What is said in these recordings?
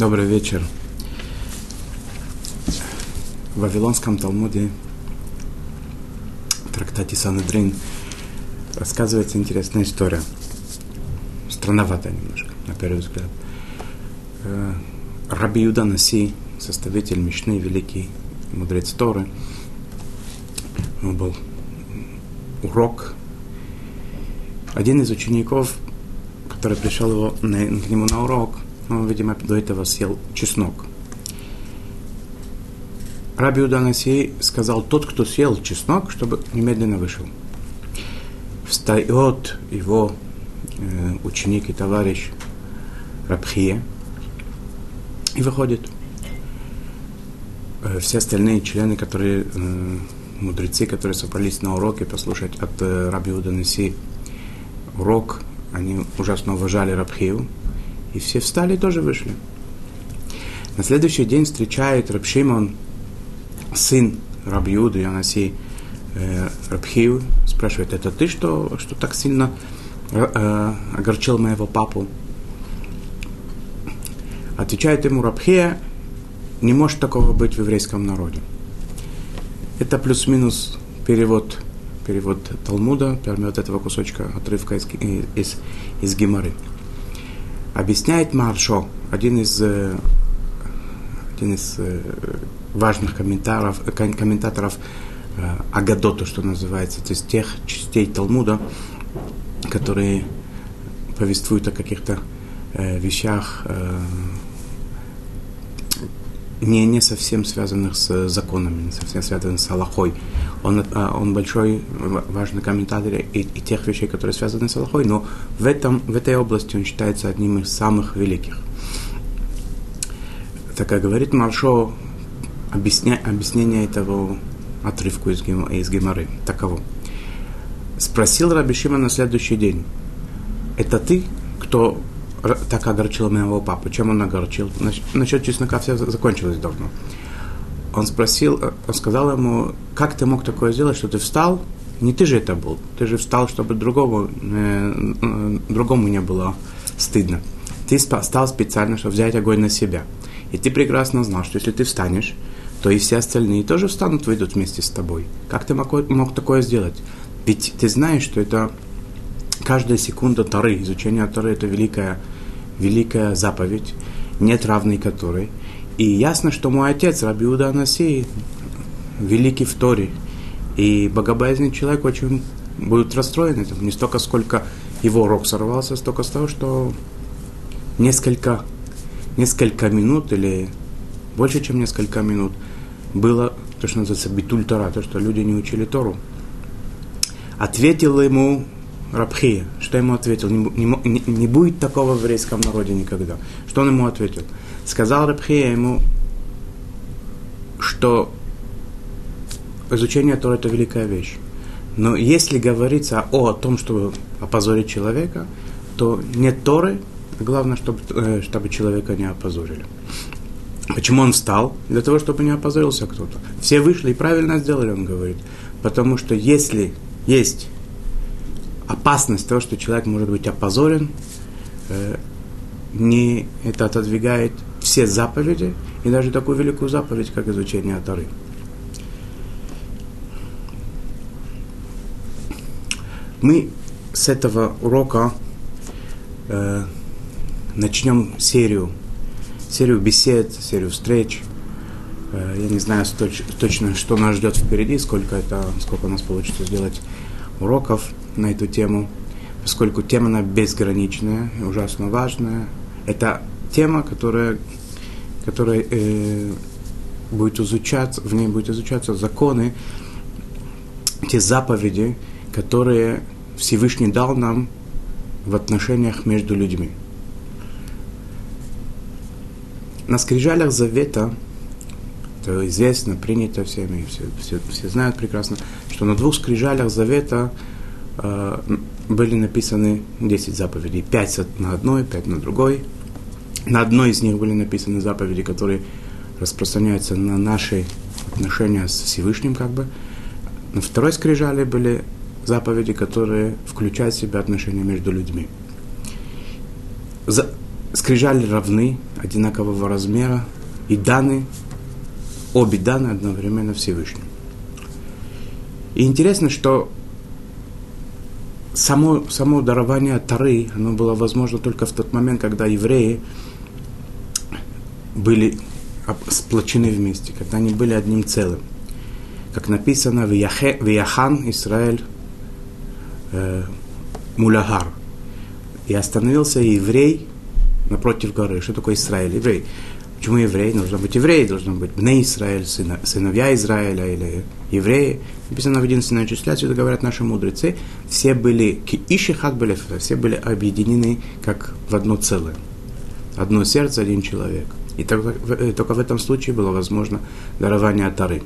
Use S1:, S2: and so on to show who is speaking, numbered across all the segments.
S1: Добрый вечер. В Вавилонском Талмуде, в трактате Санедрин, рассказывается интересная история. Странноватая немножко, на первый взгляд. Э, Раби Юда Наси, составитель Мишны, великий мудрец Торы, он был урок. Один из учеников, который пришел его, на, к нему на урок, он, видимо, до этого съел чеснок. Раби Уданаси сказал, тот, кто съел чеснок, чтобы немедленно вышел. Встает его э, ученик и товарищ Рабхия и выходит. Э, все остальные члены, которые э, мудрецы, которые собрались на уроке послушать от э, Раби Уданаси урок, они ужасно уважали Рабхию, и все встали и тоже вышли. На следующий день встречает Рабшимон, сын Рабиуды, Янаси э, Рабхию, спрашивает, это ты, что, что так сильно э, огорчил моего папу? Отвечает ему Рабхия, не может такого быть в еврейском народе. Это плюс-минус перевод, перевод Талмуда, перевод этого кусочка отрывка из, из, из Гимары. Объясняет Маршо, один из, э, один из э, важных комментаторов, комментаторов э, Агадота, что называется, то есть тех частей Талмуда, которые повествуют о каких-то вещах, не, не совсем связанных с законами, не совсем связанных с Аллахой. Он, а, он большой, важный комментатор и, и тех вещей, которые связаны с Аллахой, но в, этом, в этой области он считается одним из самых великих. Так как говорит Маршо, объясня, объяснение этого отрывку из, из Геморы таково. Спросил Рабишима на следующий день, это ты, кто так огорчил моего папу. Чем он огорчил? Насчет чеснока все закончилось давно. Он спросил, э, он сказал ему, как ты мог такое сделать, что ты встал? Не ты же это был. Ты же встал, чтобы другому, э, э, другому не было стыдно. Ты встал специально, чтобы взять огонь на себя. И ты прекрасно знал, что если ты встанешь, то и все остальные тоже встанут, выйдут вместе с тобой. Как ты мог, мог такое сделать? Ведь ты знаешь, что это каждая секунда Тары, изучение Тары – это великая, великая заповедь, нет равной которой. И ясно, что мой отец, Раби Уда Анаси, великий в Торе, и богобоязненный человек очень будет расстроен этим. Не столько, сколько его рок сорвался, столько с того, что несколько, несколько минут или больше, чем несколько минут было то, что называется битуль Тора, то, что люди не учили Тору. Ответил ему Рабхия, что ему ответил? Не, не, не будет такого в еврейском народе никогда. Что он ему ответил? Сказал Рабхия ему, что изучение Тора – это великая вещь. Но если говорится о, о том, чтобы опозорить человека, то нет Торы, главное, чтобы, э, чтобы человека не опозорили. Почему он встал? Для того, чтобы не опозорился кто-то. Все вышли и правильно сделали, он говорит. Потому что если есть опасность того, что человек может быть опозорен, э, не это отодвигает все заповеди и даже такую великую заповедь, как изучение Торы. Мы с этого урока э, начнем серию, серию бесед, серию встреч. Э, я не знаю точ, точно, что нас ждет впереди, сколько это, сколько у нас получится сделать уроков на эту тему, поскольку тема она безграничная, ужасно важная. Это тема, которая, которая э, будет изучаться, в ней будет изучаться законы, те заповеди, которые Всевышний дал нам в отношениях между людьми. На скрижалях Завета, это известно, принято всеми, все, все, все знают прекрасно, что на двух скрижалях Завета были написаны 10 заповедей. 5 на одной, 5 на другой. На одной из них были написаны заповеди, которые распространяются на наши отношения с Всевышним, как бы. На второй скрижале были заповеди, которые включают в себя отношения между людьми. За... скрижали равны, одинакового размера, и даны, обе даны одновременно Всевышним. И интересно, что само, само дарование Тары, оно было возможно только в тот момент, когда евреи были сплочены вместе, когда они были одним целым. Как написано в Яхан Израиль э, Мулягар. И остановился еврей напротив горы. Что такое Израиль? Еврей. Почему еврей? Нужно быть еврей, должно быть Бне Израиль, сыновья Израиля или евреи. Написано в единственное числе, отсюда говорят наши мудрецы, все были, ишихат были, все были объединены как в одно целое. Одно сердце, один человек. И только, э, только в этом случае было возможно дарование Тары.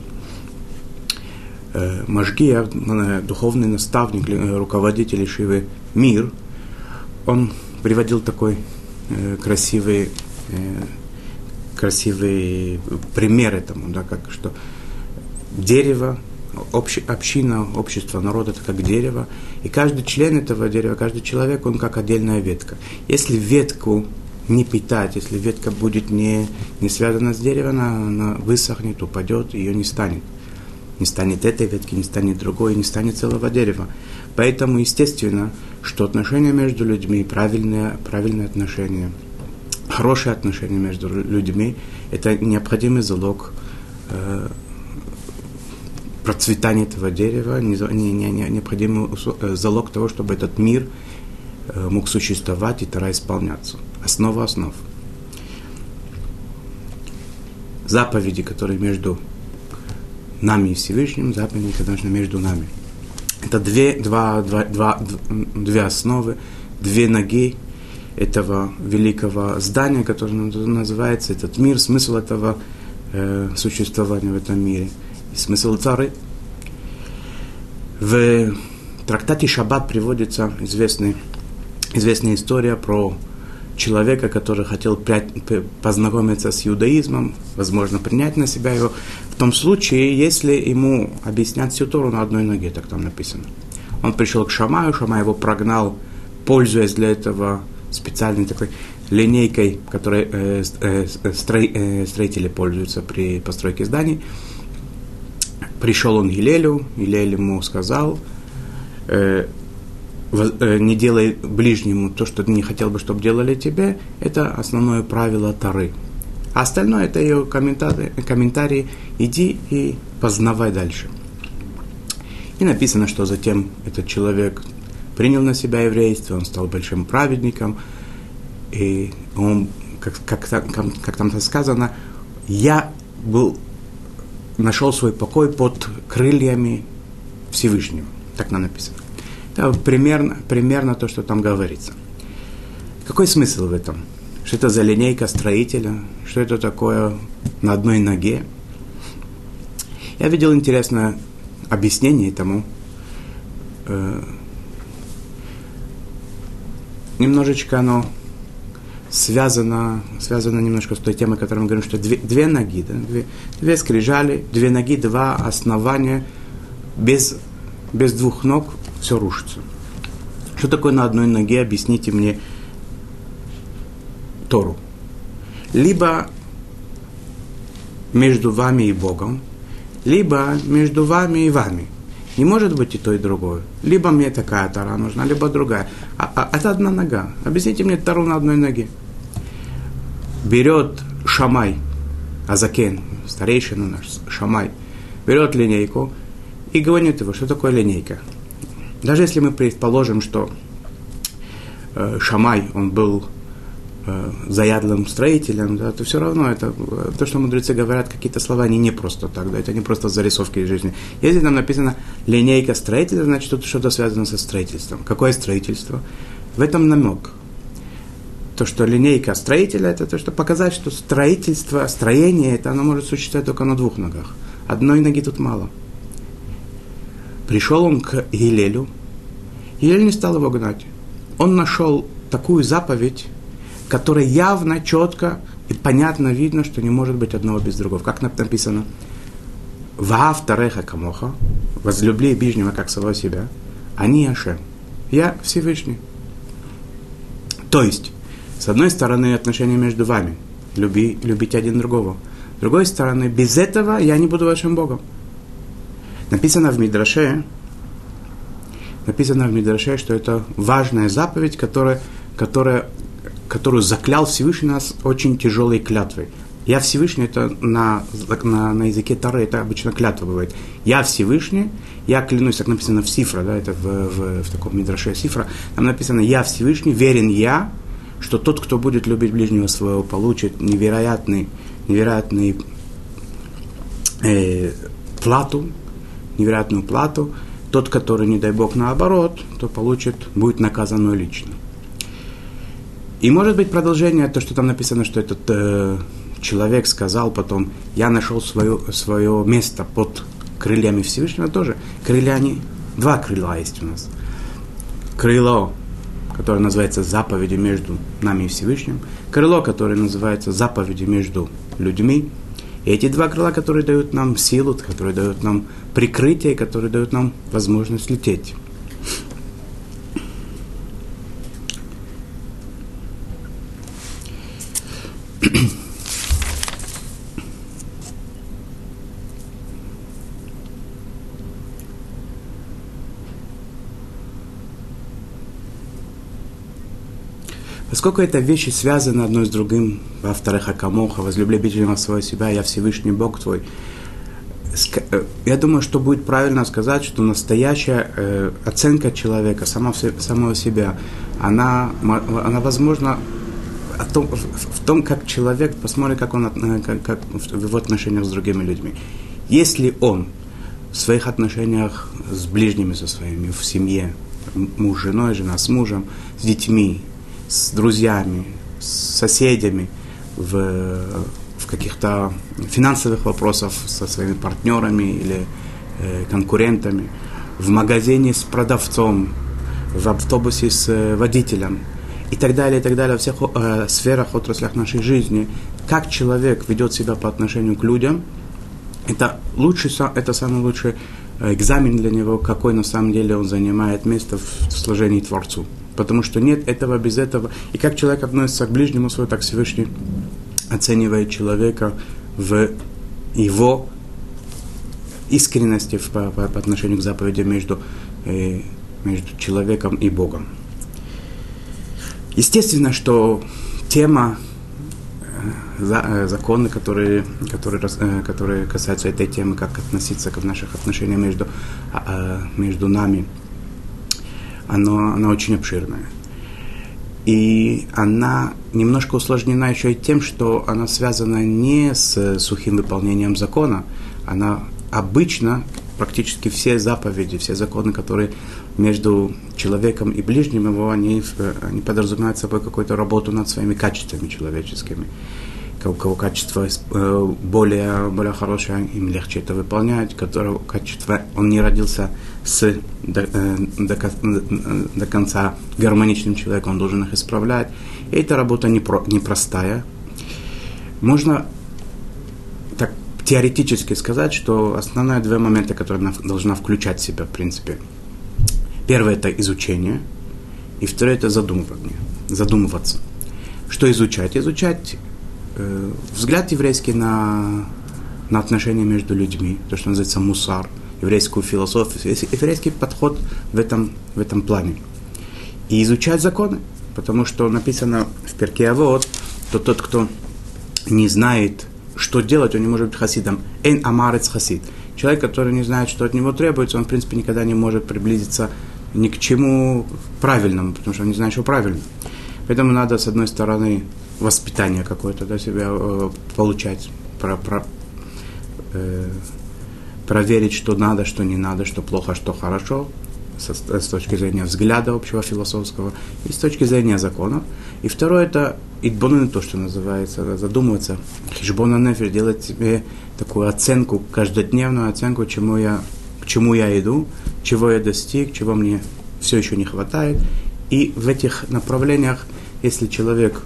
S1: Э, Машгия, э, духовный наставник, руководитель Шивы Мир, он приводил такой красивый красивый пример этому, да, как что дерево, общ, община, общество, народ это как дерево, и каждый член этого дерева, каждый человек, он как отдельная ветка. Если ветку не питать, если ветка будет не, не связана с деревом, она, она высохнет, упадет, ее не станет. Не станет этой ветки, не станет другой, не станет целого дерева. Поэтому естественно, что отношения между людьми, правильные, правильные отношения – хорошие отношения между людьми – это необходимый залог э, процветания этого дерева, не, не, не, не, необходимый э, залог того, чтобы этот мир э, мог существовать и тогда исполняться. Основа основ. Заповеди, которые между нами и Всевышним, заповеди, конечно, между нами. Это две, два, два, два, две основы, две ноги, этого великого здания, которое называется этот мир, смысл этого э, существования в этом мире и смысл цары. В трактате Шаббат приводится известный, известная история про человека, который хотел познакомиться с иудаизмом, возможно, принять на себя его, в том случае, если ему объяснят всю Тору на одной ноге, так там написано. Он пришел к Шамаю, Шамай его прогнал, пользуясь для этого специальной такой линейкой, которой э, э, строй, э, строители пользуются при постройке зданий. Пришел он к Гилелю, Гилель ему сказал, э, э, не делай ближнему то, что ты не хотел бы, чтобы делали тебе, это основное правило Тары. А остальное это ее комментарии, комментарии, иди и познавай дальше. И написано, что затем этот человек принял на себя еврейство, он стал большим праведником, и он, как, как, как, как там сказано, я был, нашел свой покой под крыльями Всевышнего. Так нам написано. Это примерно, примерно то, что там говорится. Какой смысл в этом? Что это за линейка строителя? Что это такое на одной ноге? Я видел интересное объяснение этому. Немножечко оно связано, связано немножко с той темой, о которой мы говорим, что две, две ноги, да, две, две скрижали, две ноги, два основания, без, без двух ног все рушится. Что такое на одной ноге, объясните мне Тору. Либо между вами и Богом, либо между вами и вами. Не может быть и то, и другое. Либо мне такая тара нужна, либо другая. А, а это одна нога. Объясните мне тару на одной ноге. Берет Шамай, Азакен, старейшина наш, Шамай, берет линейку и говорит его, что такое линейка. Даже если мы предположим, что э, Шамай, он был э, заядлым строителем, да, то все равно это то, что мудрецы говорят, какие-то слова, они не просто так, да, это не просто зарисовки из жизни. Если там написано линейка строителя, значит, тут что-то связано со строительством. Какое строительство? В этом намек. То, что линейка строителя, это то, что показать, что строительство, строение, это оно может существовать только на двух ногах. Одной ноги тут мало. Пришел он к Елелю, Елель не стал его гнать. Он нашел такую заповедь, которой явно, четко и понятно видно, что не может быть одного без другого. Как написано? Ваав тареха камоха, возлюбли ближнего как самого себя, они Ашем. Я Всевышний. То есть, С одной стороны, отношения между вами. Люби, любить один другого. С другой стороны, без этого я не буду вашим Богом. Написано в Мидраше, написано в Мидраше, что это важная заповедь, которая, которая, которую заклял Всевышний нас очень тяжелой клятвой. Я Всевышний, это на, на, на языке Тары, это обычно клятва бывает. Я Всевышний, я клянусь, так написано в Сифра, да, это в, в, в таком Мидраше Сифра, там написано, я Всевышний, верен я, что тот, кто будет любить ближнего своего, получит невероятный, невероятный э, плату, невероятную плату. Тот, который, не дай Бог, наоборот, то получит, будет наказан лично. И может быть продолжение, то, что там написано, что этот э, человек сказал потом, я нашел свое, свое место под крыльями Всевышнего тоже. Крылья они, два крыла есть у нас. Крыло, которое называется заповеди между нами и Всевышним. Крыло, которое называется заповеди между людьми. И эти два крыла, которые дают нам силу, которые дают нам прикрытие, которые дают нам возможность лететь. Поскольку это вещи связаны одно с другим, во-вторых, Акамоха, возлюбли ближнего своего себя, я Всевышний Бог твой, э, я думаю, что будет правильно сказать, что настоящая э, оценка человека, сама, самого себя, она, она возможно, о том, в, в том, как человек, посмотрит, как он э, как, как, в его отношениях с другими людьми. Если он в своих отношениях с ближними со своими, в семье, муж с женой, жена с мужем, с детьми, с друзьями, с соседями, в, в каких-то финансовых вопросах со своими партнерами или э, конкурентами, в магазине с продавцом, в автобусе с э, водителем и так далее, и так далее, во всех э, сферах, отраслях нашей жизни, как человек ведет себя по отношению к людям, это, лучший, это самый лучший экзамен для него, какой на самом деле он занимает место в служении Творцу потому что нет этого без этого. И как человек относится к ближнему своему, так Всевышний оценивает человека в его искренности по, по, по отношению к заповеди между, э, между человеком и Богом. Естественно, что тема э, э, законы, которые, которые, э, которые касаются этой темы, как относиться к наших отношениях между, э, между нами оно, она очень обширная. И она немножко усложнена еще и тем, что она связана не с сухим выполнением закона, она обычно практически все заповеди, все законы, которые между человеком и ближним его, они, они подразумевают собой какую-то работу над своими качествами человеческими у кого качество э, более, более хорошее, им легче это выполнять, которого качество он не родился с до, э, до, до конца гармоничным человеком, он должен их исправлять. И эта работа непро, непростая. Можно теоретически сказать, что основные два момента, которые она должна включать в себя, в принципе. Первое – это изучение, и второе – это задумывание, задумываться. Что изучать? Изучать э, взгляд еврейский на, на отношения между людьми, то, что называется мусар, еврейскую философию, еврейский подход в этом, в этом плане. И изучать законы, потому что написано в перке вот, то тот, кто не знает, что делать, он не может быть хасидом. Эн амарец хасид. Человек, который не знает, что от него требуется, он, в принципе, никогда не может приблизиться ни к чему правильному, потому что он не знает, что правильно. Поэтому надо, с одной стороны, воспитание какое-то да, себя э, получать, про, про, э, проверить, что надо, что не надо, что плохо, что хорошо, с точки зрения взгляда общего философского и с точки зрения закона. И второе это идбонен, то, что называется, задумываться, хижбона нефер, делать себе такую оценку, каждодневную оценку, чему я, к чему я иду, чего я достиг, чего мне все еще не хватает. И в этих направлениях, если человек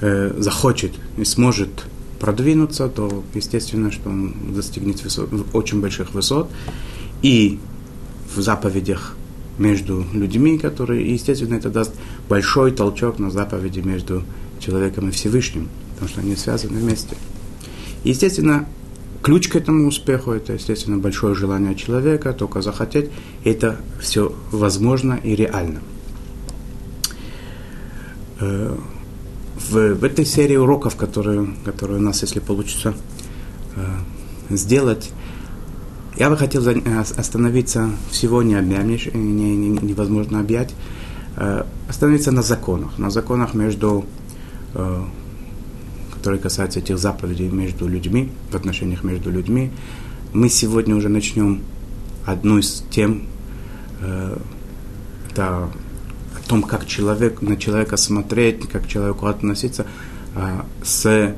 S1: э, захочет и сможет продвинуться, то естественно, что он достигнет высот, очень больших высот. И в заповедях между людьми, которые, естественно, это даст большой толчок на заповеди между человеком и Всевышним, потому что они связаны вместе. Естественно, ключ к этому успеху – это, естественно, большое желание человека, только захотеть. Это все возможно и реально. Э, в, в этой серии уроков, которые, которые у нас, если получится э, сделать, я бы хотел остановиться всего не объять, не, не, невозможно объять, э, остановиться на законах, на законах между которые касаются этих заповедей между людьми, в отношениях между людьми. Мы сегодня уже начнем одну из тем, э, это о том, как человек, на человека смотреть, как к человеку относиться, э, с,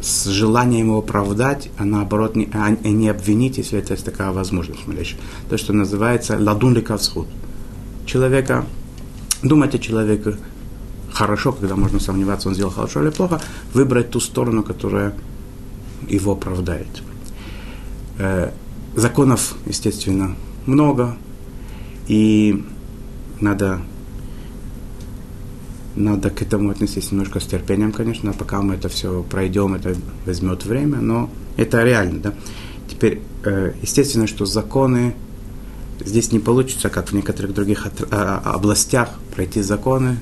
S1: с желанием его оправдать, а наоборот не, а не обвинить, если это есть такая возможность. То, что называется ладун лекавсхуд. Человека, думать о человеке, хорошо, когда можно сомневаться, он сделал хорошо или плохо, выбрать ту сторону, которая его оправдает. Э, законов, естественно, много, и надо, надо к этому отнестись немножко с терпением, конечно, пока мы это все пройдем, это возьмет время, но это реально, да. Теперь, э, естественно, что законы здесь не получится, как в некоторых других а, областях, пройти законы,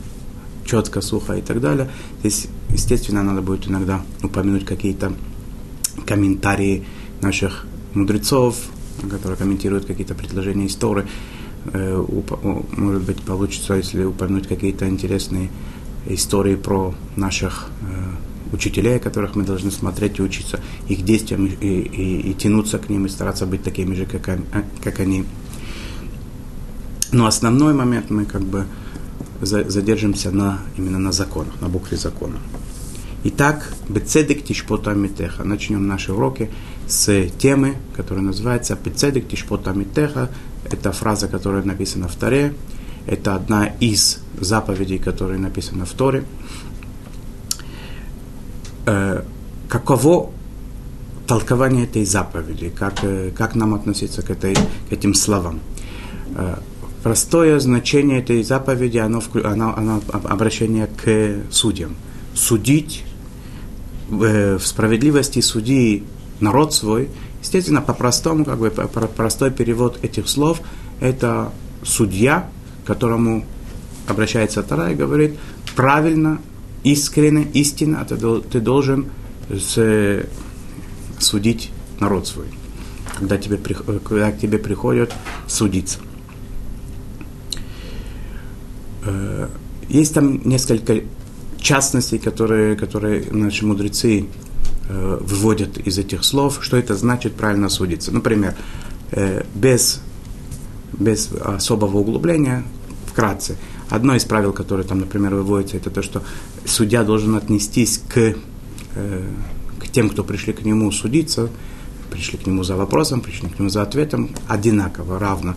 S1: четко, сухо и так далее. Здесь, естественно, надо будет иногда упомянуть какие-то комментарии наших мудрецов, которые комментируют какие-то предложения истории. Э, может быть, получится, если упомянуть какие-то интересные истории про наших э, учителей, которых мы должны смотреть и учиться их действиям и, и, и тянуться к ним и стараться быть такими же, как, как они. Но основной момент мы как бы задержимся на, именно на законах, на букве закона. Итак, Бецедек Тишпота Митеха. Начнем наши уроки с темы, которая называется Бецедек Тишпота Митеха. Это фраза, которая написана в Торе. Это одна из заповедей, которые написаны в Торе. Э, каково толкование этой заповеди? Как, э, как нам относиться к, этой, к этим словам? Э, простое значение этой заповеди, оно, оно, оно обращение к судьям. Судить в справедливости суди народ свой, естественно, по-простому, как бы простой перевод этих слов, это судья, к которому обращается Тара и говорит, правильно, искренне, истинно ты, ты должен судить народ свой, когда тебе, когда к тебе приходят судиться. Э, есть там несколько частностей, которые, которые наши мудрецы э, выводят из этих слов, что это значит правильно судиться. Например, э, без, без особого углубления, вкратце, одно из правил, которое там, например, выводится, это то, что судья должен отнестись к, к тем, кто пришли к нему судиться, пришли к нему за вопросом, пришли к нему за ответом, одинаково, равно.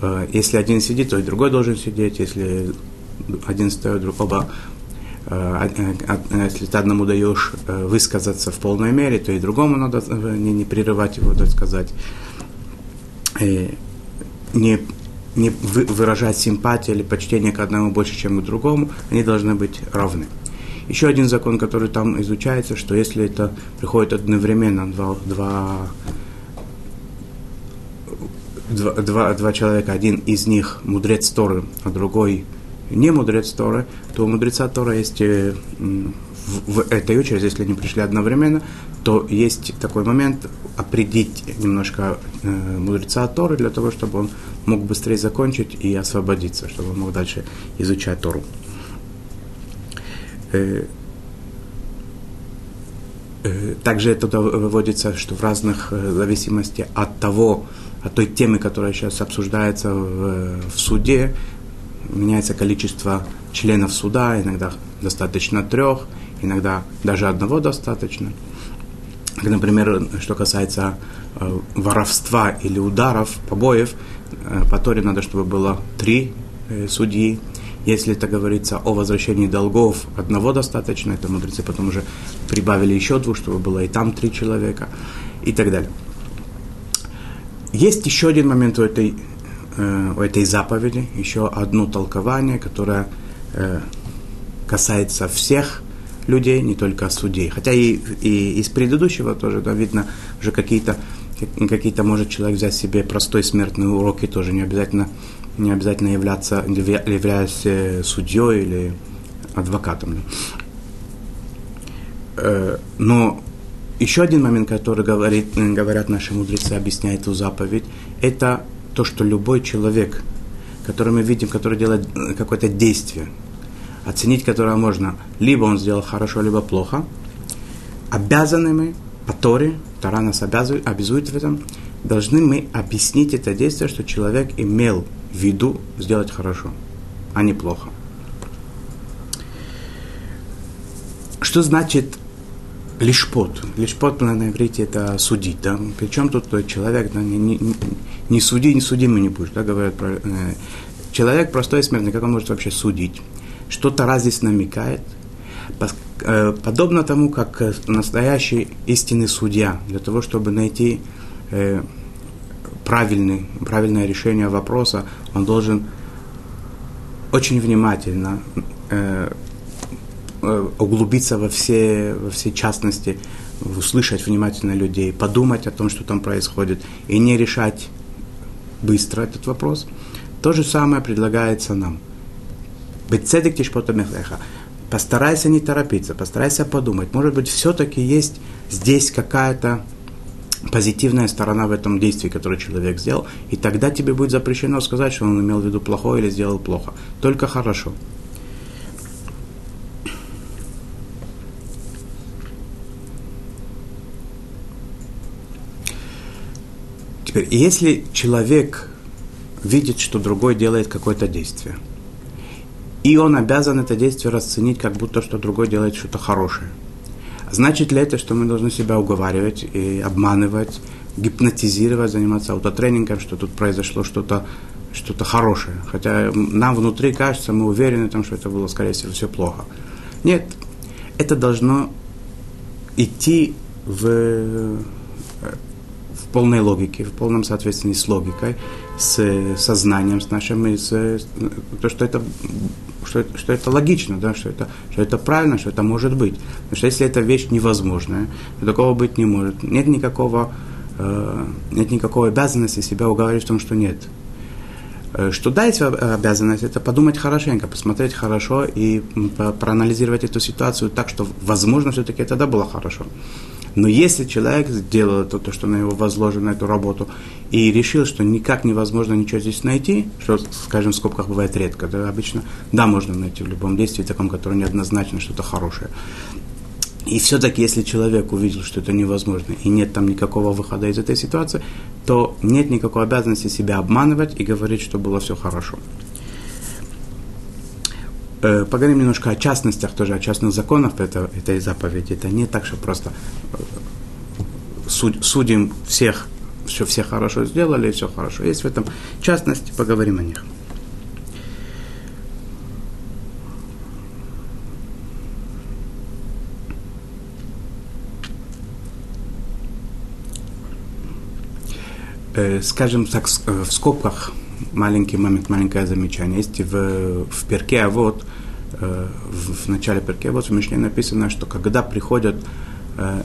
S1: Э, если один сидит, то и другой должен сидеть. Если один стоит, оба э, э, если ты одному даешь высказаться в полной мере, то и другому надо не, не прерывать его, так сказать, не, не выражать симпатию или почтение к одному больше, чем к другому, они должны быть равны. Еще один закон, который там изучается, что если это приходит одновременно два, два два, два, два человека, один из них мудрец Торы, а другой не мудрец Торы, то у мудреца Тора есть э, в, этой очереди, если они пришли одновременно, то есть такой момент определить немножко э, мудреца Торы для того, чтобы он мог быстрее закончить и освободиться, чтобы он мог дальше изучать Тору. Э, э, также это выводится, что в разных зависимости от того, от той темы, которая сейчас обсуждается в, в суде, меняется количество членов суда, иногда достаточно трех, иногда даже одного достаточно. Например, что касается э, воровства или ударов, побоев, э, по Торе надо, чтобы было три э, судьи. Если это говорится о возвращении долгов, одного достаточно, это мудрецы потом уже прибавили еще двух, чтобы было и там три человека и так далее. Есть еще один момент в этой э, у этой заповеди еще одно толкование, которое э, касается всех людей, не только судей. Хотя и, и из предыдущего тоже да, видно уже какие-то, какие-то может человек взять себе простой смертный урок и тоже не обязательно, не обязательно являться, являясь э, судьей или адвокатом. Э, но еще один момент, который говорит, говорят наши мудрецы, объясняет эту заповедь, это то, что любой человек, который мы видим, который делает э, какое-то действие, оценить которое можно, либо он сделал хорошо, либо плохо, обязаны мы по Торе, Тора нас обязывает, обязует в этом, должны мы объяснить это действие, что человек имел в виду сделать хорошо, а не плохо. Что значит лишпот? Лишпот на иврите это судить, да? Причем тут человек, да, не, не, не суди, не судимый не будешь, да, говорят про... Э, человек простой смертный, как он может вообще судить? Что Тара здесь намекает? Э, подобно тому, как э, настоящий истинный судья, для того, чтобы найти э, правильный, правильное решение вопроса, он должен очень внимательно углубиться во все, во все частности, услышать внимательно людей, подумать о том, что там происходит, и не решать быстро этот вопрос. То же самое предлагается нам. Бецедек тишпота мехлеха. Постарайся не торопиться, постарайся подумать. Может быть, все-таки есть здесь какая-то позитивная сторона в этом действии, которое человек сделал, и тогда тебе будет запрещено сказать, что он имел в виду плохое или сделал плохо. Только хорошо. Теперь, если человек видит, что другой делает какое-то действие – и он обязан это действие расценить, как будто что другой делает что-то хорошее. Значит ли это, что мы должны себя уговаривать и обманывать, гипнотизировать, заниматься аутотренингом, что тут произошло что-то что-то хорошее. Хотя нам внутри кажется, мы уверены, там, что это было, скорее всего, все плохо. Нет, это должно идти в, полной логике, в полном соответствии с логикой, с сознанием, с нашим, и с, то, что это что, что это логично, да, что, это, что это правильно, что это может быть. Потому что если эта вещь невозможная, то такого быть не может. Нет никакого, э, нет никакой обязанности себя уговаривать в том, что нет. Э, что да, есть обязанность, это подумать хорошенько, посмотреть хорошо и проанализировать эту ситуацию так, что, возможно, все-таки это да было хорошо. Но если человек сделал это, то, что на него возложено, эту работу, и решил, что никак невозможно ничего здесь найти, что, скажем, в скобках бывает редко, да, обычно, да, можно найти в любом действии, таком, которое неоднозначно что-то хорошее. И все-таки, если человек увидел, что это невозможно, и нет там никакого выхода из этой ситуации, то нет никакой обязанности себя обманывать и говорить, что было все хорошо. Э, поговорим немножко о частностях, тоже о частных законах это, этой заповеди. Это не так, что просто э, суд, судим всех, что все хорошо сделали, все хорошо. Есть в этом частности, поговорим о них. Э, скажем так, в скобках маленький момент, маленькое замечание. Есть в, в перке, а вот э, в, начале перке, вот в Мишне написано, что когда приходят э,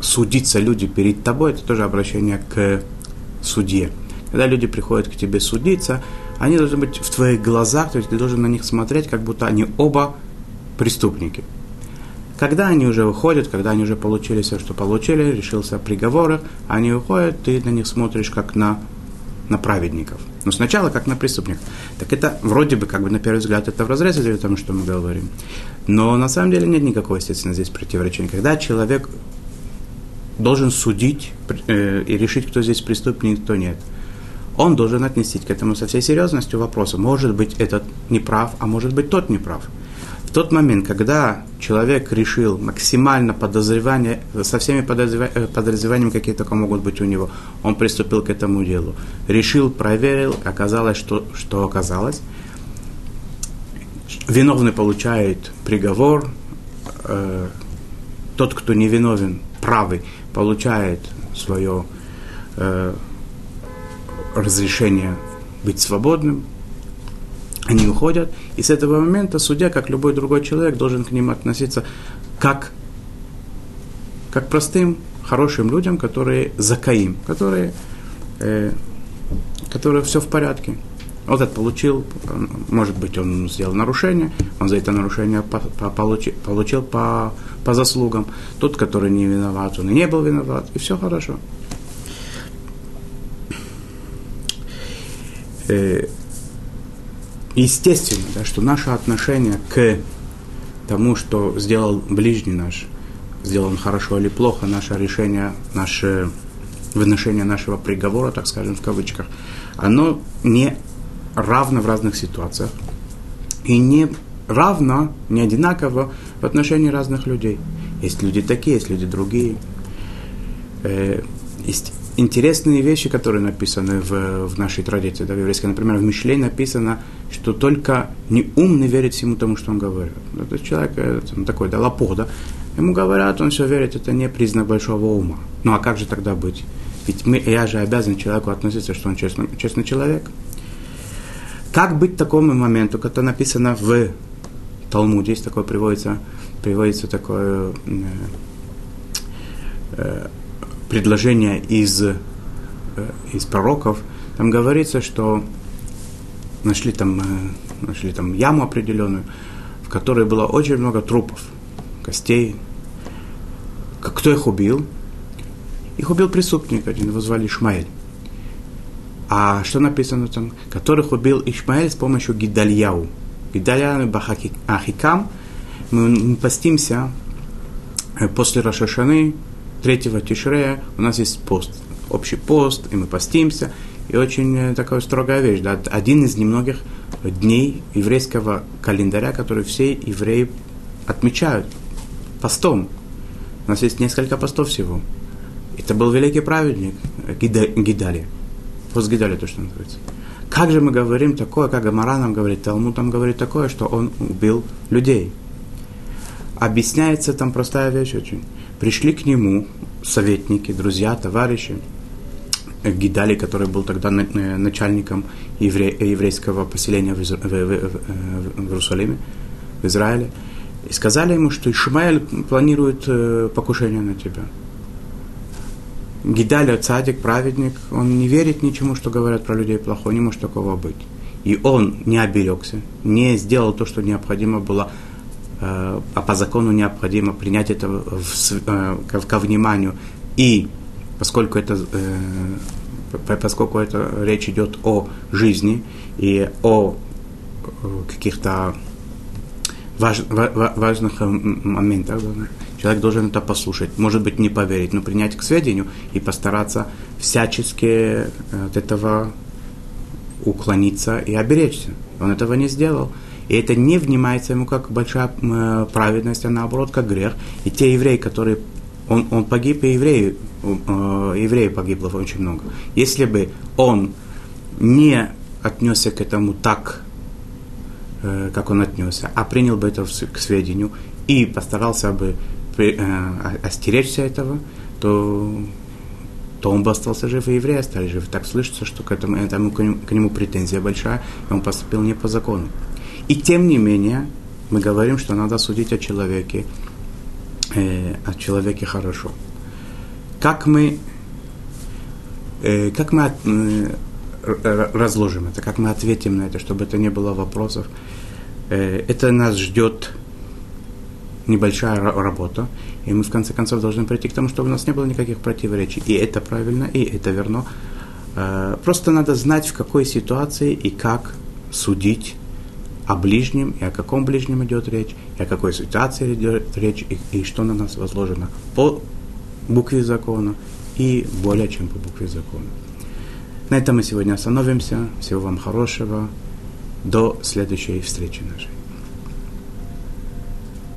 S1: судиться люди перед тобой, это тоже обращение к судье. Когда люди приходят к тебе судиться, они должны быть в твоих глазах, то есть ты должен на них смотреть, как будто они оба преступники. Когда они уже выходят, когда они уже получили все, что получили, решился приговор, они уходят, ты на них смотришь как на, на праведников. Но сначала как на преступников. Так это вроде бы, как бы на первый взгляд, это в разрез идет тому, что мы говорим. Но на самом деле нет никакого, естественно, здесь противоречения. Когда человек должен судить э, и решить, кто здесь преступник, кто нет, он должен отнести к этому со всей серьезностью вопроса. Может быть, этот не прав, а может быть, тот не прав тот момент, когда человек решил максимально подозревание, со всеми э, подозреваниями, какие только могут быть у него, он приступил к этому делу. Решил, проверил, оказалось, что, что оказалось. Виновный получает приговор, э, тот, кто невиновен, правый, получает свое э, разрешение быть свободным. Они уходят, и с этого момента судья, как любой другой человек, должен к ним относиться как, как простым, хорошим людям, которые закаим, которые, э, которые все в порядке. Вот этот получил, может быть, он сделал нарушение, он за это нарушение по, по, получи, получил по, по заслугам. Тот, который не виноват, он и не был виноват, и все хорошо. Э, естественно, да, что наше отношение к тому, что сделал ближний наш, сделал он хорошо или плохо, наше решение, наше выношение нашего приговора, так скажем, в кавычках, оно не равно в разных ситуациях и не равно, не одинаково в отношении разных людей. Есть люди такие, есть люди другие. Э, есть интересные вещи, которые написаны в, в нашей традиции, да, в еврейской. Например, в Мишле написано, что только неумный верит всему тому, что он говорит. Ну, то есть человек э, такой, да, лопух, да, ему говорят, он все верит, это не признак большого ума. Ну а как же тогда быть? Ведь мы, я же обязан человеку относиться, что он честный, честный человек. Как быть такому моменту, когда написано в Талмуде, есть такое приводится, приводится такое э, э, предложение из, э, из пророков, там говорится, что нашли там, э, нашли там яму определенную, в которой было очень много трупов, костей. Кто их убил? Их убил преступник один, его звали Ишмаэль. А что написано там? Которых убил Ишмаэль с помощью Гидальяу. Гидальяу Бахакикам. Мы постимся э, после Рашашаны, третьего Тишрея у нас есть пост, общий пост, и мы постимся. И очень э, такая строгая вещь, да, один из немногих дней еврейского календаря, который все евреи отмечают постом. У нас есть несколько постов всего. Это был великий праведник Гидали. Пост Гидали то, что называется. Как же мы говорим такое, как Гамара нам говорит, Талмуд там говорит такое, что он убил людей. Объясняется там простая вещь очень пришли к нему советники, друзья, товарищи, Гидали, который был тогда э, начальником евре, еврейского поселения в, в, в, в Иерусалиме, в Израиле, и сказали ему, что Ишмаэль планирует э, покушение на тебя. Гидаль, цадик, праведник, он не верит ничему, что говорят про людей плохое, не может такого быть. И он не оберегся, не сделал то, что необходимо было Э, а по закону необходимо принять это в, э, ко вниманию. И поскольку это, э, поскольку это речь идет о жизни и о каких-то важ, важных моментах, человек должен это послушать, может быть, не поверить, но принять к сведению и постараться всячески от этого уклониться и оберечься. Он этого не сделал. И это не внимается ему как большая э, праведность, а наоборот как грех. И те евреи, которые он, он погиб, и евреи, э, евреев погибло очень много. Если бы он не отнесся к этому так, э, как он отнесся, а принял бы это к сведению и постарался бы при, э, остеречься этого, то, то он бы остался жив, и евреи остались живы. Так слышится, что к этому, этому к, нему, к нему претензия большая, и он поступил не по закону. И тем не менее, мы говорим, что надо судить о человеке, э, о человеке хорошо. Как мы, э, как мы от, э, разложим это, как мы ответим на это, чтобы это не было вопросов, э, это нас ждет небольшая работа, и мы в конце концов должны прийти к тому, чтобы у нас не было никаких противоречий. И это правильно, и это верно. Э, просто надо знать, в какой ситуации и как судить о ближнем, и о каком ближнем идет речь, и о какой ситуации идет речь, и, и что на нас возложено по букве закона и более чем по букве закона. На этом мы сегодня остановимся. Всего вам хорошего. До следующей встречи нашей.